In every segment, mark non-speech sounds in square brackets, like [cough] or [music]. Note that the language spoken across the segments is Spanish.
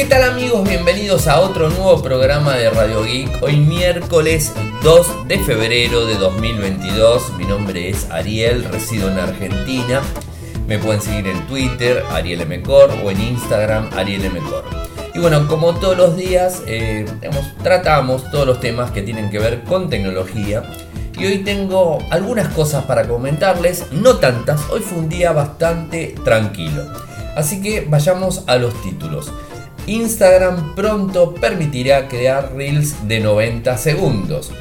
¿Qué tal amigos? Bienvenidos a otro nuevo programa de Radio Geek. Hoy miércoles 2 de febrero de 2022. Mi nombre es Ariel, resido en Argentina. Me pueden seguir en Twitter, Ariel Mcor, o en Instagram, Ariel Mcor. Y bueno, como todos los días, eh, tratamos todos los temas que tienen que ver con tecnología. Y hoy tengo algunas cosas para comentarles, no tantas, hoy fue un día bastante tranquilo. Así que vayamos a los títulos. Instagram pronto permitirá crear reels de 90 segundos.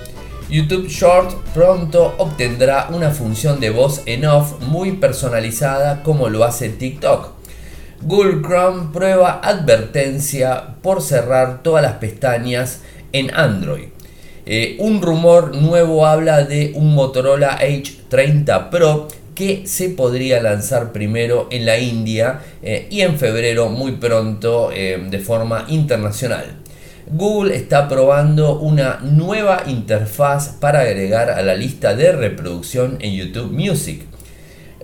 YouTube Short pronto obtendrá una función de voz en off muy personalizada como lo hace TikTok. Google Chrome prueba advertencia por cerrar todas las pestañas en Android. Eh, un rumor nuevo habla de un Motorola H30 Pro que se podría lanzar primero en la India eh, y en febrero muy pronto eh, de forma internacional. Google está probando una nueva interfaz para agregar a la lista de reproducción en YouTube Music.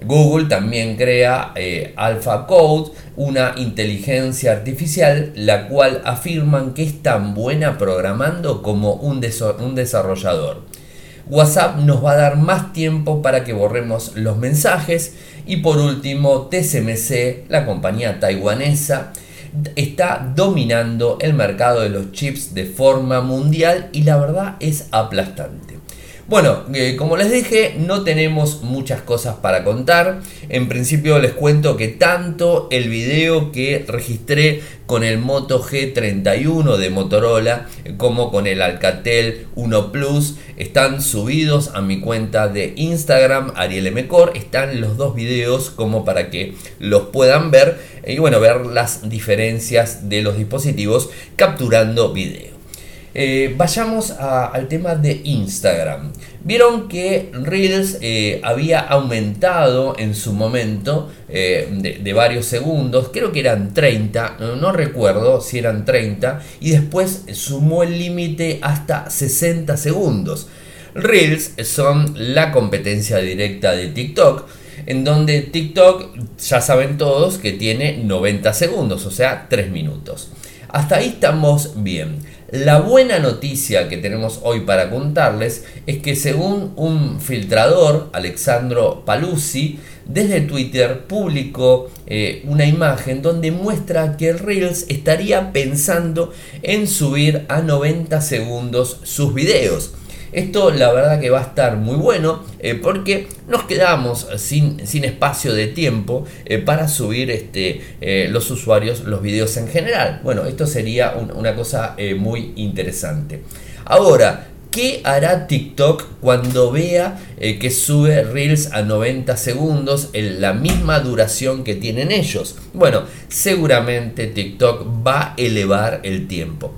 Google también crea eh, AlphaCode, una inteligencia artificial, la cual afirman que es tan buena programando como un desarrollador. WhatsApp nos va a dar más tiempo para que borremos los mensajes. Y por último, TSMC, la compañía taiwanesa, está dominando el mercado de los chips de forma mundial y la verdad es aplastante. Bueno, eh, como les dije, no tenemos muchas cosas para contar. En principio les cuento que tanto el video que registré con el Moto G31 de Motorola como con el Alcatel 1 Plus están subidos a mi cuenta de Instagram, Ariel Mcor. Están los dos videos como para que los puedan ver y bueno, ver las diferencias de los dispositivos capturando video. Eh, vayamos al tema de Instagram. Vieron que Reels eh, había aumentado en su momento eh, de, varios segundos, creo que eran 30, no, recuerdo si eran 30, y después sumó el límite hasta 60 segundos. Reels son la competencia directa de TikTok, en donde TikTok ya saben todos que tiene 90 segundos, o sea, 3 minutos. Hasta ahí estamos bien. La buena noticia que tenemos hoy para contarles es que según un filtrador, Alexandro Paluzzi, desde Twitter publicó eh, una imagen donde muestra que Reels estaría pensando en subir a 90 segundos sus videos. Esto la verdad que va a estar muy bueno eh, porque nos quedamos sin, sin espacio de tiempo eh, para subir este, eh, los usuarios los videos en general. Bueno, esto sería una cosa muy interesante. Ahora, ¿Qué hará TikTok cuando vea que sube Reels a 90 segundos en la misma duración que tienen ellos? Bueno, seguramente TikTok va a elevar el tiempo.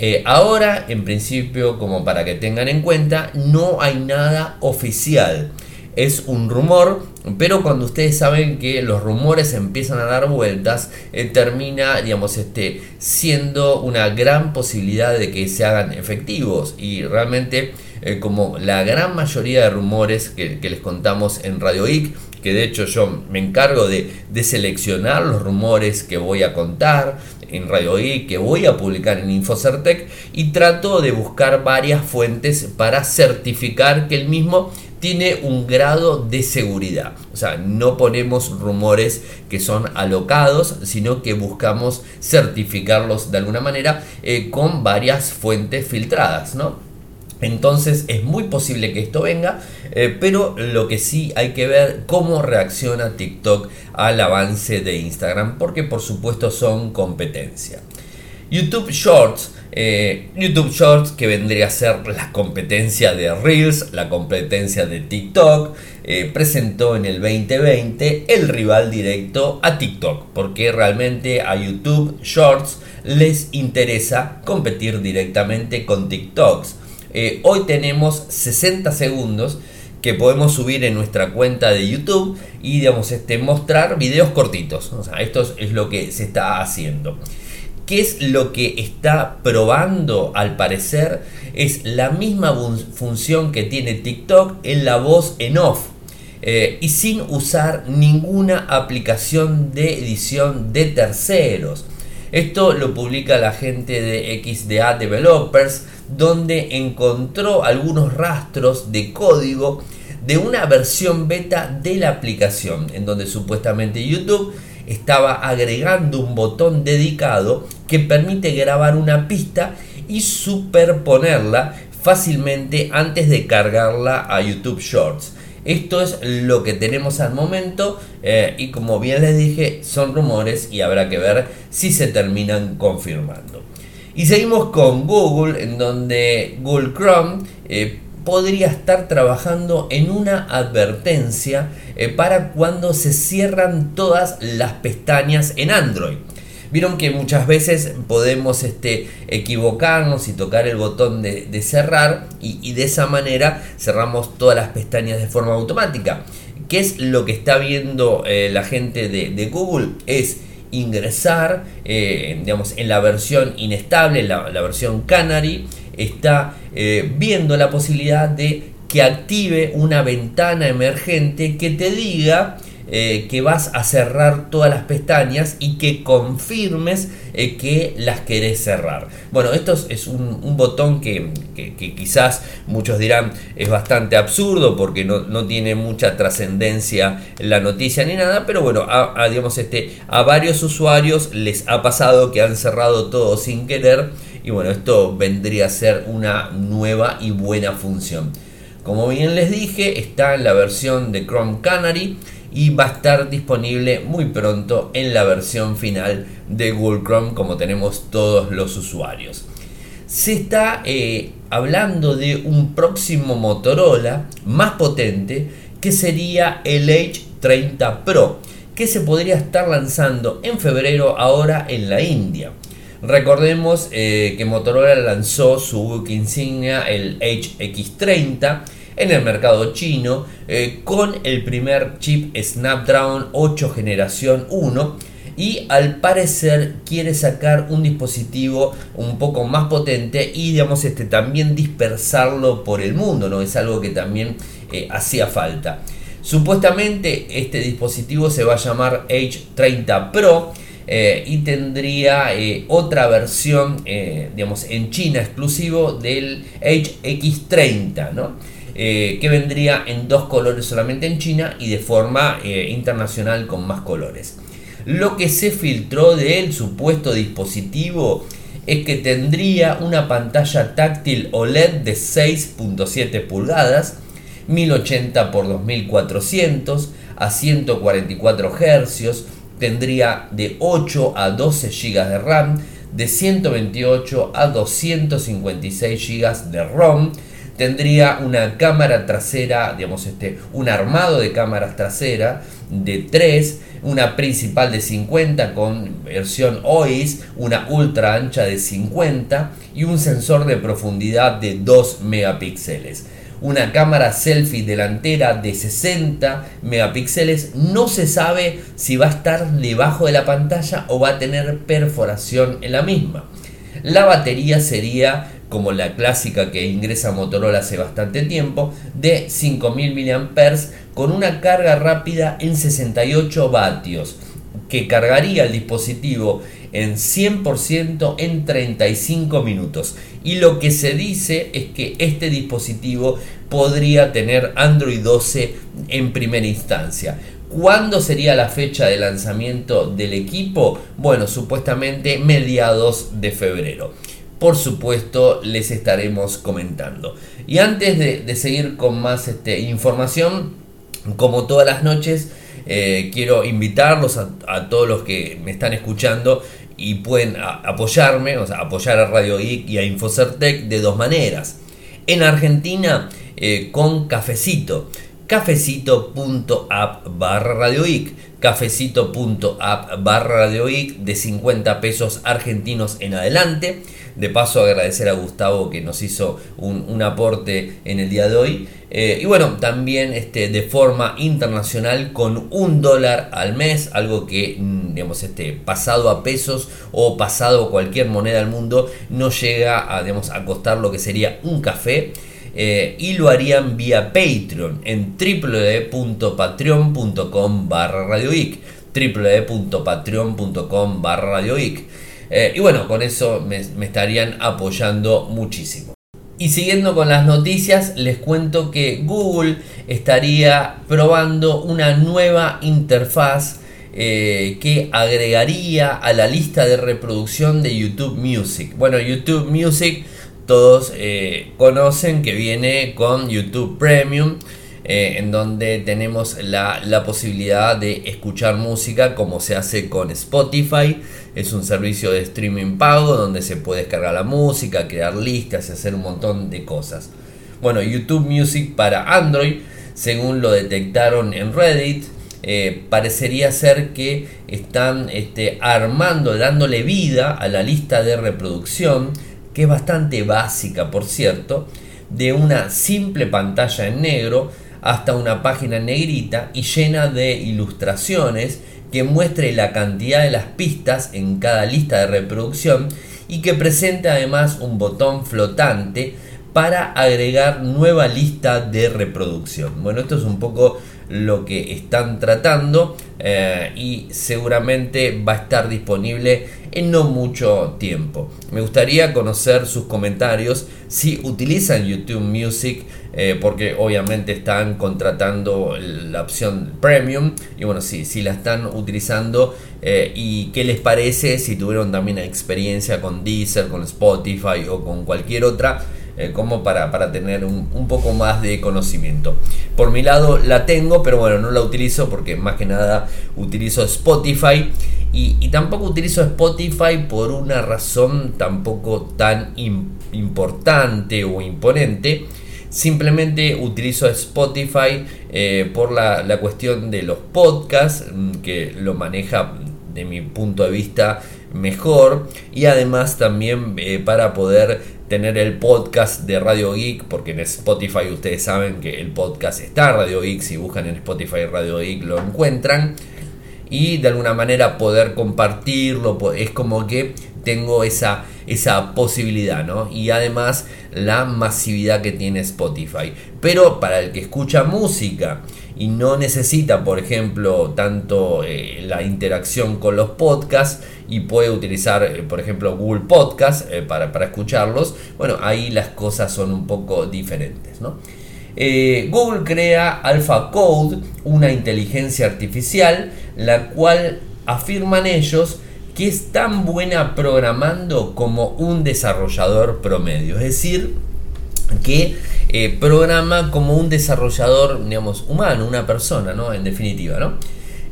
Eh, ahora, en principio, como para que tengan en cuenta, no hay nada oficial. Es un rumor, pero cuando ustedes saben que los rumores empiezan a dar vueltas, eh, termina, digamos, este, siendo una gran posibilidad de que se hagan efectivos. Y realmente, eh, como la gran mayoría de rumores que, les contamos en Radio IC, que de hecho yo me encargo de, de seleccionar los rumores que voy a contar, en Radio I que voy a publicar en Infocertec y trato de buscar varias fuentes para certificar que el mismo tiene un grado de seguridad. O sea, no ponemos rumores que son alocados, sino que buscamos certificarlos de alguna manera eh, con varias fuentes filtradas, ¿no? Entonces es muy posible que esto venga, eh, pero lo que sí hay que ver cómo reacciona TikTok al avance de Instagram, porque por supuesto son competencia. YouTube Shorts, eh, YouTube Shorts que vendría a ser la competencia de Reels, la competencia de TikTok, eh, presentó en el 2020 el rival directo a TikTok, porque realmente a YouTube Shorts les interesa competir directamente con TikToks. Eh, hoy tenemos 60 segundos que podemos subir en nuestra cuenta de YouTube y digamos, este, mostrar videos cortitos. esto es lo que se está haciendo. ¿Qué es lo que está probando al parecer? Es la misma función que tiene TikTok en la voz en off. Eh, y sin usar ninguna aplicación de edición de terceros. Esto lo publica la gente de XDA Developers, donde encontró algunos rastros de código de una versión beta de la aplicación, en donde supuestamente YouTube estaba agregando un botón dedicado que permite grabar una pista y superponerla fácilmente antes de cargarla a YouTube Shorts. Esto es lo que tenemos al momento eh, y como bien les dije son rumores y habrá que ver si se terminan confirmando. Y seguimos con Google en donde Google Chrome eh, podría estar trabajando en una advertencia eh, para cuando se cierran todas las pestañas en Android. Vieron que muchas veces podemos este, equivocarnos y tocar el botón de, cerrar y, de esa manera cerramos todas las pestañas de forma automática. ¿Qué es lo que está viendo eh, la gente de, Google? Es ingresar eh, digamos, en la versión inestable, la, la versión Canary, está eh, viendo la posibilidad de que active una ventana emergente que te diga eh, que vas a cerrar todas las pestañas y que confirmes eh, que las querés cerrar. Bueno, esto es un, botón que, quizás muchos dirán es bastante absurdo porque no, tiene mucha trascendencia la noticia ni nada, pero bueno, digamos este, a varios usuarios les ha pasado que han cerrado todo sin querer y bueno, esto vendría a ser una nueva y buena función. Como bien les dije, está en la versión de Chrome Canary y va a estar disponible muy pronto en la versión final de Google Chrome como tenemos todos los usuarios. Se está eh, hablando de un próximo Motorola más potente que sería el H30 Pro que se podría estar lanzando en febrero ahora en la India. Recordemos eh, que Motorola lanzó su book insignia el HX30 en el mercado chino eh, con el primer chip Snapdragon 8 generación 1 y al parecer quiere sacar un dispositivo un poco más potente y digamos este también dispersarlo por el mundo, ¿no? Es algo que también eh, hacía falta. Supuestamente este dispositivo se va a llamar H30 Pro eh, y tendría otra versión, digamos, en China exclusivo del HX30, ¿no? Eh, que vendría en dos colores solamente en China y de forma eh, internacional con más colores. Lo que se filtró del supuesto dispositivo es que tendría una pantalla táctil OLED de 6.7 pulgadas, 1080 x 2400 a 144 Hz, tendría de 8 a 12 GB de RAM, de 128 a 256 GB de ROM, tendría una cámara trasera, digamos, este, un armado de cámaras traseras de 3, una principal de 50 con versión OIS, una ultra ancha de 50 y un sensor de profundidad de 2 megapíxeles. Una cámara selfie delantera de 60 megapíxeles. No se sabe si va a estar debajo de la pantalla o va a tener perforación en la misma. La batería sería como la clásica que ingresa Motorola hace bastante tiempo, de 5000 mAh con una carga rápida en 68 vatios, que cargaría el dispositivo en 100% en 35 minutos. Y lo que se dice es que este dispositivo podría tener Android 12 en primera instancia. ¿Cuándo sería la fecha de lanzamiento del equipo? Bueno, supuestamente mediados de febrero por supuesto les estaremos comentando. Y antes de, seguir con más este, información, como todas las noches, eh, quiero invitarlos a, todos los que me están escuchando y pueden apoyarme, o apoyar a Radio Geek y a Infocertec de dos maneras. En Argentina, eh, con cafecito cafecito.app barra Radio cafecito.app barra Radio de 50 pesos argentinos en adelante. De paso agradecer a Gustavo que nos hizo un, aporte en el día de hoy. Eh, y bueno, también este, de forma internacional con un dólar al mes, algo que mm, digamos, este, pasado a pesos o pasado a cualquier moneda del mundo no llega a, digamos, a costar lo que sería un café. Eh, y lo harían vía Patreon en www.patreon.com barra radioic www.patreon.com barra radioic y bueno, con eso me, me estarían apoyando muchísimo. Y siguiendo con las noticias, les cuento que Google estaría probando una nueva interfaz eh, que agregaría a la lista de reproducción de YouTube Music. Bueno, YouTube Music todos eh, conocen que viene con YouTube Premium. Eh, en donde tenemos la, posibilidad de escuchar música como se hace con Spotify. Es un servicio de streaming pago donde se puede descargar la música, crear listas y hacer un montón de cosas. Bueno, YouTube Music para Android, según lo detectaron en Reddit, eh, parecería ser que están este, armando, dándole vida a la lista de reproducción, que es bastante básica, por cierto, de una simple pantalla en negro hasta una página negrita y llena de ilustraciones que muestre la cantidad de las pistas en cada lista de reproducción y que presente además un botón flotante para agregar nueva lista de reproducción. Bueno, esto es un poco lo que están tratando eh, y seguramente va a estar disponible en no mucho tiempo. Me gustaría conocer sus comentarios si utilizan YouTube Music eh, porque obviamente están contratando la opción premium y bueno, sí, si la están utilizando eh, y qué les parece si tuvieron también experiencia con Deezer, con Spotify o con cualquier otra eh, como para, tener un, poco más de conocimiento. Por mi lado la tengo, pero bueno, no la utilizo porque más que nada utilizo Spotify y, tampoco utilizo Spotify por una razón tampoco tan importante o imponente. Simplemente utilizo Spotify eh, por la, cuestión de los podcasts, mm, que lo maneja de mi punto de vista mejor y además también eh, para poder tener el podcast de Radio Geek, porque en Spotify ustedes saben que el podcast está Radio Geek, si buscan en Spotify Radio Geek lo encuentran, y de alguna manera poder compartirlo, es como que tengo esa, esa posibilidad, ¿no? Y además la masividad que tiene Spotify. Pero para el que escucha música y no necesita, por ejemplo, tanto eh, la interacción con los podcasts, y puede utilizar, eh, por ejemplo, Google Podcast eh, para, escucharlos, bueno, ahí las cosas son un poco diferentes. Eh, Google crea AlphaCode, una inteligencia artificial, la cual afirman ellos que es tan buena programando como un desarrollador promedio. Es decir, que programa como un desarrollador, digamos, humano, una persona, ¿no? En definitiva, ¿no?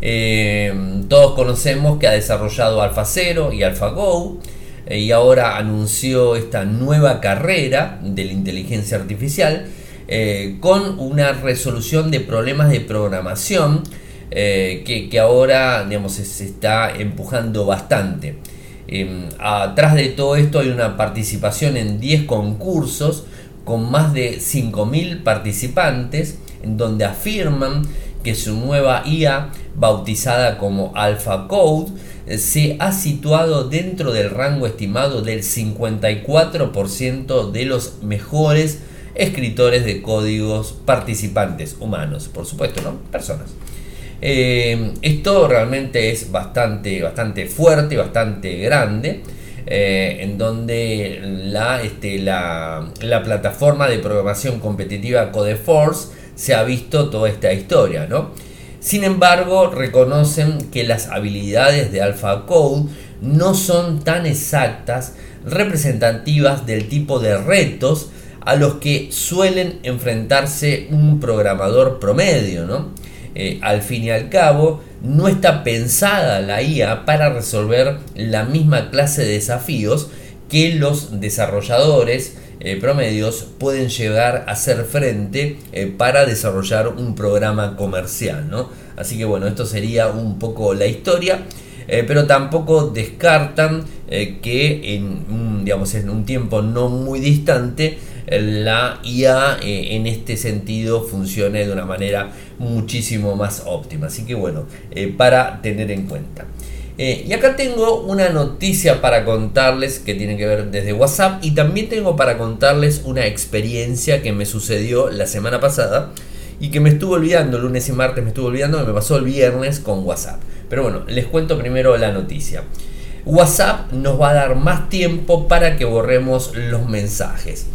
Eh, todos conocemos que ha desarrollado AlphaZero y AlphaGo eh, y ahora anunció esta nueva carrera de la inteligencia artificial eh, con una resolución de problemas de programación que, ahora digamos, se está empujando bastante. atrás de todo esto hay una participación en 10 concursos con más de 5.000 participantes en donde afirman que su nueva IA, bautizada como AlphaCode, eh, se ha situado dentro del rango estimado del 54% de los mejores escritores de códigos participantes humanos, por supuesto, ¿no? Personas. Eh, esto realmente es bastante, bastante fuerte, bastante grande. Eh, en donde la, este, la, la, plataforma de programación competitiva Codeforce se ha visto toda esta historia, ¿no? Sin embargo, reconocen que las habilidades de AlphaCode no son tan exactas, representativas del tipo de retos a los que suelen enfrentarse un programador promedio, ¿no? Eh, al fin y al cabo, no está pensada la IA para resolver la misma clase de desafíos que los desarrolladores eh, promedios pueden llegar a hacer frente eh, para desarrollar un programa comercial. ¿no? Así que bueno, esto sería un poco la historia. Eh, pero tampoco descartan que en digamos, en un tiempo no muy distante la IA en este sentido funcione de una manera muchísimo más óptima. Así que bueno, para tener en cuenta. Eh, y acá tengo una noticia para contarles que tiene que ver desde WhatsApp y también tengo para contarles una experiencia que me sucedió la semana pasada y que me estuvo olvidando, lunes y martes me estuvo olvidando, me pasó el viernes con WhatsApp. Pero bueno, les cuento primero la noticia. WhatsApp nos va a dar más tiempo para que borremos los mensajes.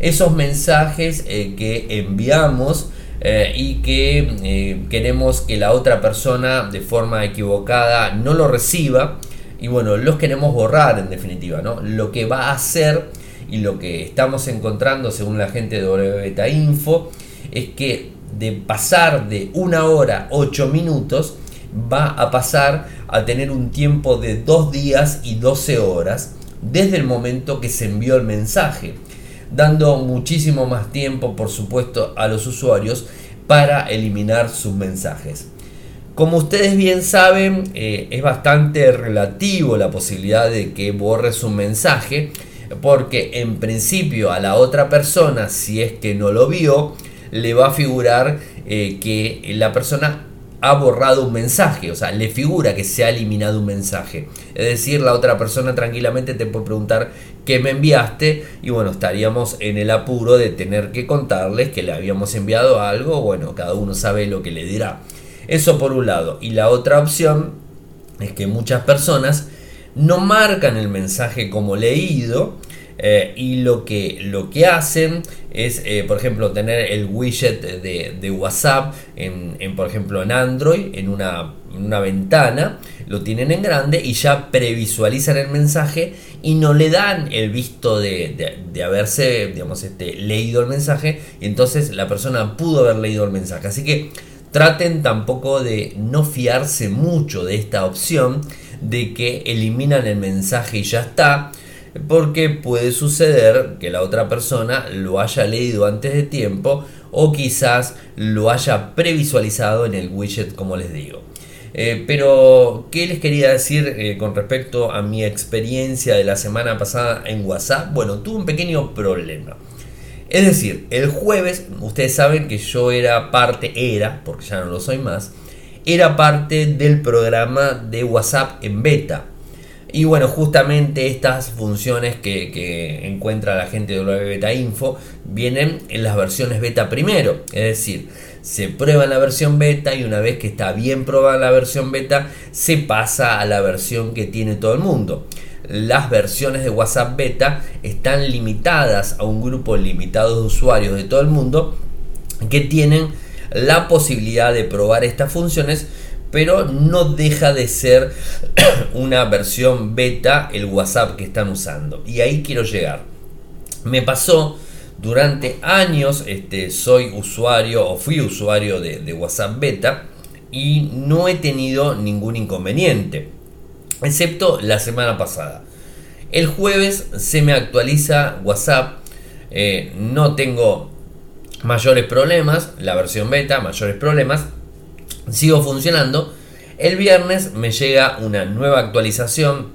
Esos mensajes eh, que enviamos eh, y que eh, queremos que la otra persona de forma equivocada no lo reciba y bueno, los queremos borrar en definitiva, ¿no? Lo que va a hacer y lo que estamos encontrando según la gente de WBeta Info es que de pasar de una hora ocho minutos va a pasar a tener un tiempo de dos días y 12 horas desde el momento que se envió el mensaje, dando muchísimo más tiempo, por supuesto, a los usuarios para eliminar sus mensajes. Como ustedes bien saben, eh, es bastante relativo la posibilidad de que borres un mensaje, porque en principio a la otra persona, si es que no lo vio, le va a figurar eh, que la persona ha borrado un mensaje, o sea, le figura que se ha eliminado un mensaje. Es decir, la otra persona tranquilamente te puede preguntar qué me enviaste y bueno, estaríamos en el apuro de tener que contarles que le habíamos enviado algo, bueno, cada uno sabe lo que le dirá. Eso por un lado. Y la otra opción es que muchas personas no marcan el mensaje como leído, eh, y lo que, lo que hacen es, eh, por ejemplo, tener el widget de, WhatsApp, en, por ejemplo, en Android, en una, ventana, lo tienen en grande y ya previsualizan el mensaje y no le dan el visto de, de, haberse, digamos, este, leído el mensaje y entonces la persona pudo haber leído el mensaje. Así que traten tampoco de no fiarse mucho de esta opción de que eliminan el mensaje y ya está porque puede suceder que la otra persona lo haya leído antes de tiempo o quizás lo haya previsualizado en el widget como les digo. Eh, pero, ¿qué les quería decir eh, con respecto a mi experiencia de la semana pasada en WhatsApp? Bueno, tuve un pequeño problema. Es decir, el jueves, ustedes saben que yo era parte, era, porque ya no lo soy más, era parte del programa de WhatsApp en beta. Y bueno, justamente estas funciones que, encuentra la gente de Beta Info vienen en las versiones beta primero. Es decir, se prueba la versión beta y una vez que está bien probada la versión beta, se pasa a la versión que tiene todo el mundo. Las versiones de WhatsApp beta están limitadas a un grupo limitado de usuarios de todo el mundo que tienen la posibilidad de probar estas funciones pero no deja de ser [clears throat] una versión beta el WhatsApp que están usando. Y ahí quiero llegar. Me pasó durante años, este, soy usuario o fui usuario de, de WhatsApp beta y no he tenido ningún inconveniente, excepto la semana pasada. El jueves se me actualiza WhatsApp, eh, no tengo mayores problemas, la versión beta, mayores problemas, sigo funcionando. El viernes me llega una nueva actualización,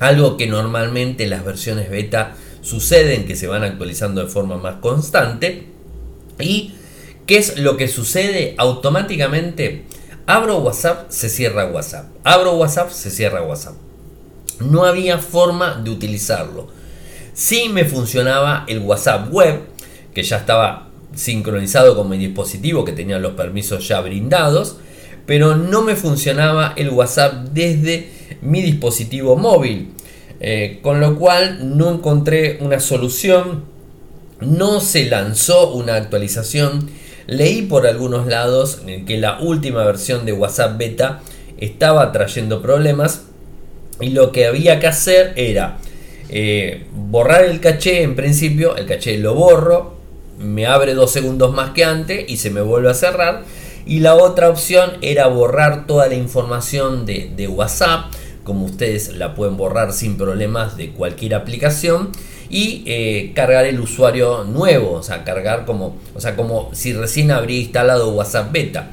algo que normalmente las versiones beta suceden, que se van actualizando de forma más constante. ¿Y qué es lo que sucede? Automáticamente abro WhatsApp, se cierra WhatsApp. Abro WhatsApp, se cierra WhatsApp. No había forma de utilizarlo. Sí me funcionaba el WhatsApp web, que ya estaba sincronizado con mi dispositivo que tenía los permisos ya brindados, pero no me funcionaba el WhatsApp desde mi dispositivo móvil, eh, con lo cual no encontré una solución, no se lanzó una actualización, leí por algunos lados que la última versión de WhatsApp beta estaba trayendo problemas y lo que había que hacer era eh, borrar el caché en principio, el caché lo borro, me abre dos segundos más que antes y se me vuelve a cerrar. Y la otra opción era borrar toda la información de, WhatsApp, como ustedes la pueden borrar sin problemas de cualquier aplicación. Y eh, cargar el usuario nuevo, o sea, cargar como, o sea, como si recién habría instalado WhatsApp Beta.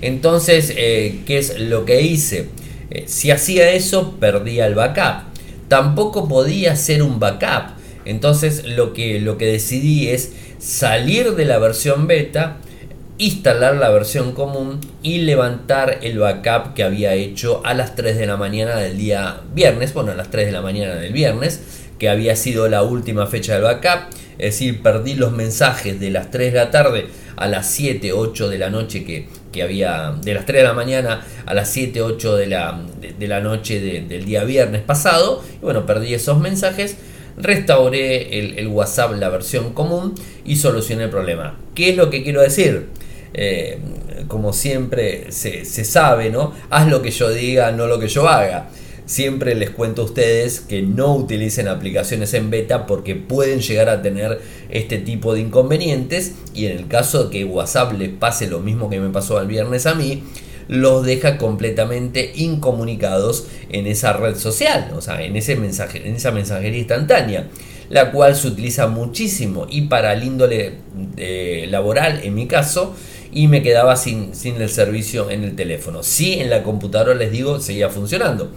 Entonces, eh, ¿qué es lo que hice? Eh, si hacía eso, perdía el backup. Tampoco podía hacer un backup. Entonces, lo que, lo que decidí es salir de la versión beta, instalar la versión común y levantar el backup que había hecho a las 3 de la mañana del día viernes, bueno, a las 3 de la mañana del viernes, que había sido la última fecha del backup, es decir, perdí los mensajes de las 3 de la tarde a las 7, 8 de la noche que, que había, de las 3 de la mañana a las 7, 8 de la, de, la noche del día viernes pasado. Y bueno, perdí esos mensajes restauré el, WhatsApp, la versión común y solucioné el problema. ¿Qué es lo que quiero decir? Eh, como siempre se, sabe, ¿no? Haz lo que yo diga, no lo que yo haga. Siempre les cuento a ustedes que no utilicen aplicaciones en beta porque pueden llegar a tener este tipo de inconvenientes y en el caso de que WhatsApp les pase lo mismo que me pasó el viernes a mí, los deja completamente incomunicados en esa red social, o sea, en, ese mensaje, en esa mensajería instantánea, la cual se utiliza muchísimo y para el índole eh, laboral, en mi caso, y me quedaba sin, sin el servicio en el teléfono. Sí, en la computadora les digo, seguía funcionando.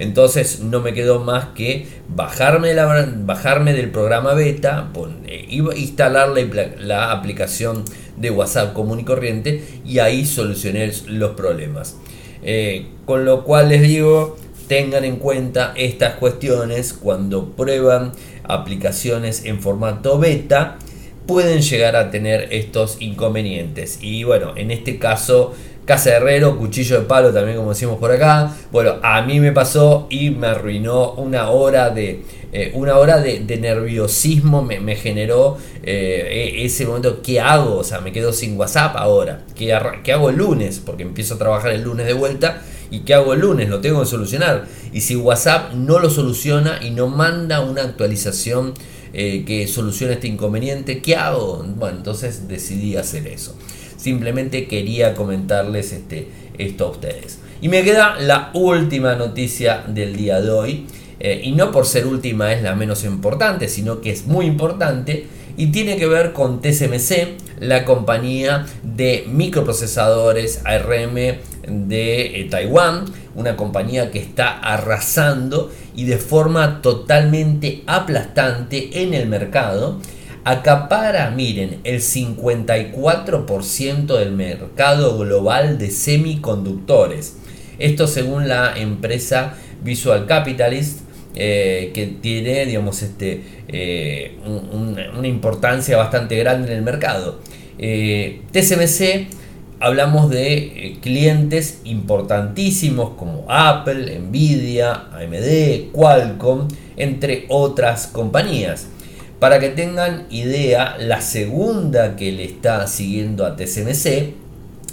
Entonces no me quedó más que bajarme, bajarme del programa beta, eh, instalar la, aplicación de WhatsApp común y corriente y ahí solucioné los problemas. Eh, con lo cual les digo, tengan en cuenta estas cuestiones cuando prueban aplicaciones en formato beta pueden llegar a tener estos inconvenientes y bueno en este caso Casa de Herrero, cuchillo de palo también como decimos por acá. Bueno, a mí me pasó y me arruinó una hora de, eh, una hora de, nerviosismo, me, generó eh, e, ese momento, ¿qué hago? O sea, me quedo sin WhatsApp ahora. ¿Qué, ¿Qué, hago el lunes? Porque empiezo a trabajar el lunes de vuelta. ¿Y qué hago el lunes? Lo tengo que solucionar. Y si WhatsApp no lo soluciona y no manda una actualización eh, que solucione este inconveniente, ¿qué hago? Bueno, entonces decidí hacer eso. Simplemente quería comentarles este, esto a ustedes. Y me queda la última noticia del día de hoy. Eh, y no por ser última es la menos importante, sino que es muy importante y tiene que ver con TSMC, la compañía de microprocesadores ARM de eh, Taiwán, una compañía que está arrasando y de forma totalmente aplastante en el mercado acapara, miren, el 54% del mercado global de semiconductores. Esto según la empresa Visual Capitalist, eh, que tiene, digamos, este, eh, una importancia bastante grande en el mercado. Eh, TSMC, hablamos de clientes importantísimos como Apple, Nvidia, AMD, Qualcomm, entre otras compañías. Para que tengan idea, la segunda que le está siguiendo a TSMC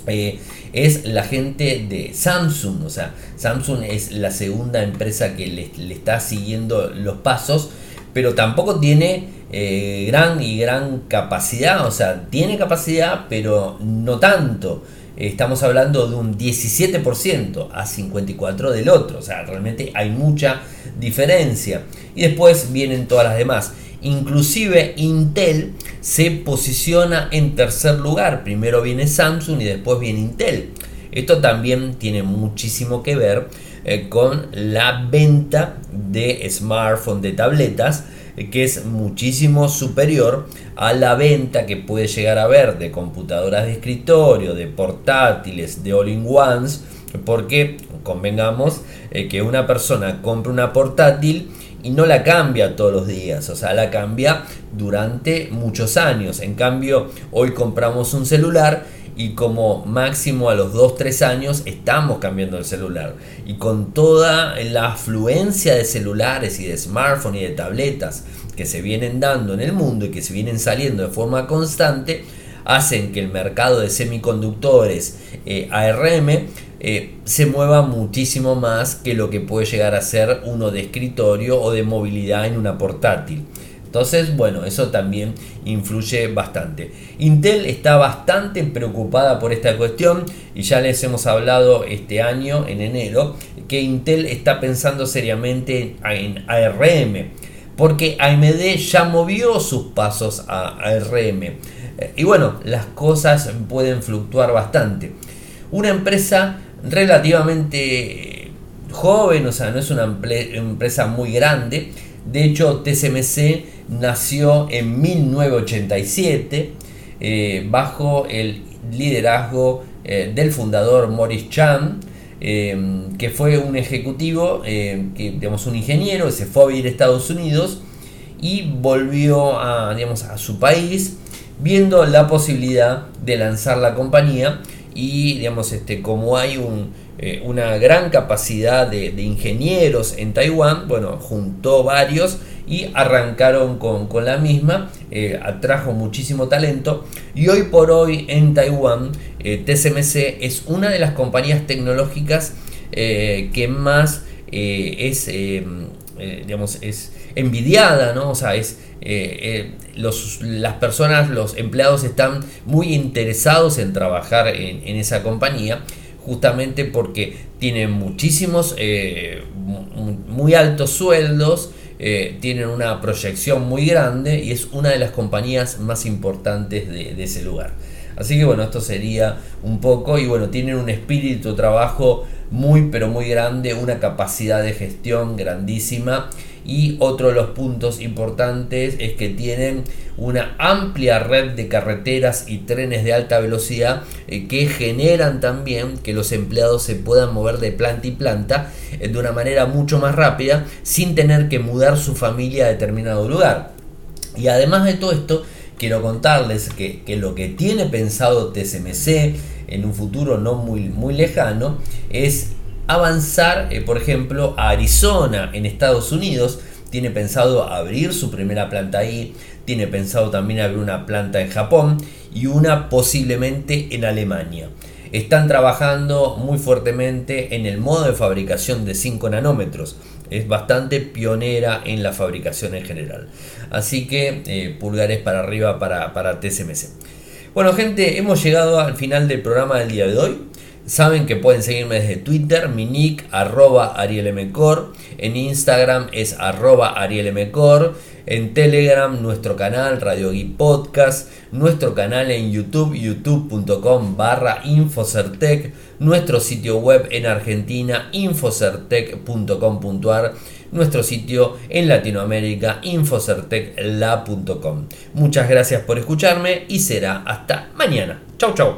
eh, es la gente de Samsung. O sea, Samsung es la segunda empresa que le, está siguiendo los pasos, pero tampoco tiene eh, gran y gran capacidad. O sea, tiene capacidad, pero no tanto. Estamos hablando de un 17% a 54% del otro. O sea, realmente hay mucha diferencia. Y después vienen todas las demás. Inclusive Intel se posiciona en tercer lugar. Primero viene Samsung y después viene Intel. Esto también tiene muchísimo que ver eh, con la venta de smartphones, de tabletas, eh, que es muchísimo superior a la venta que puede llegar a haber de computadoras de escritorio, de portátiles, de all-in-ones, porque convengamos eh, que una persona compra una portátil y no la cambia todos los días, o sea, la cambia durante muchos años. En cambio, hoy compramos un celular y como máximo a los 2-3 años estamos cambiando el celular. Y con toda la afluencia de celulares y de smartphones y de tabletas que se vienen dando en el mundo y que se vienen saliendo de forma constante, hacen que el mercado de semiconductores eh, ARM eh, se mueva muchísimo más que lo que puede llegar a ser uno de escritorio o de movilidad en una portátil. Entonces, bueno, eso también influye bastante. Intel está bastante preocupada por esta cuestión y ya les hemos hablado este año, en enero, que Intel está pensando seriamente en ARM, porque AMD ya movió sus pasos a ARM. Y bueno, las cosas pueden fluctuar bastante. Una empresa relativamente joven, o sea, no es una empresa muy grande. De hecho, TSMC nació en 1987 eh, bajo el liderazgo eh, del fundador Morris Chan, em, que fue un ejecutivo, que, digamos, un ingeniero, que se fue a vivir a Estados Unidos y volvió digamos, a su país viendo la posibilidad de lanzar la compañía y digamos este como hay un, eh, una gran capacidad de, ingenieros en Taiwán bueno juntó varios y arrancaron con, la misma eh, atrajo muchísimo talento. Y hoy por hoy en Taiwán eh, TSMC es una de las compañías tecnológicas que más es digamos es envidiada no o sea es las personas, los empleados están muy interesados en trabajar en, esa compañía justamente porque tienen muchísimos, eh, muy altos sueldos, eh, tienen una proyección muy grande y es una de las compañías más importantes de, ese lugar. Así que bueno, esto sería un poco y bueno, tienen un espíritu de trabajo muy pero muy grande, una capacidad de gestión grandísima y otro de los puntos importantes es que tienen una amplia red de carreteras y trenes de alta velocidad eh, que generan también que los empleados se puedan mover de planta y planta eh, de una manera mucho más rápida sin tener que mudar su familia a determinado lugar. Y además de todo esto, quiero contarles que, lo que tiene pensado TSMC en un futuro no muy, muy lejano es avanzar, eh, por ejemplo, a Arizona, en Estados Unidos. Tiene pensado abrir su primera planta ahí, tiene pensado también abrir una planta en Japón y una posiblemente en Alemania. Están trabajando muy fuertemente en el modo de fabricación de 5 nanómetros. Es bastante pionera en la fabricación en general. Así que eh, pulgares para arriba para, para TSMC. Bueno gente, hemos llegado al final del programa del día de hoy. Saben que pueden seguirme desde Twitter, mi nick arroba arielmcor, en Instagram es arroba arielmcor, en Telegram nuestro canal Radio Geek Podcast, nuestro canal en YouTube, youtube.com barra Infocertec, nuestro sitio web en Argentina, infocertec.com.ar, nuestro sitio en Latinoamérica, infocertecla.com. Muchas gracias por escucharme y será hasta mañana. Chau chau.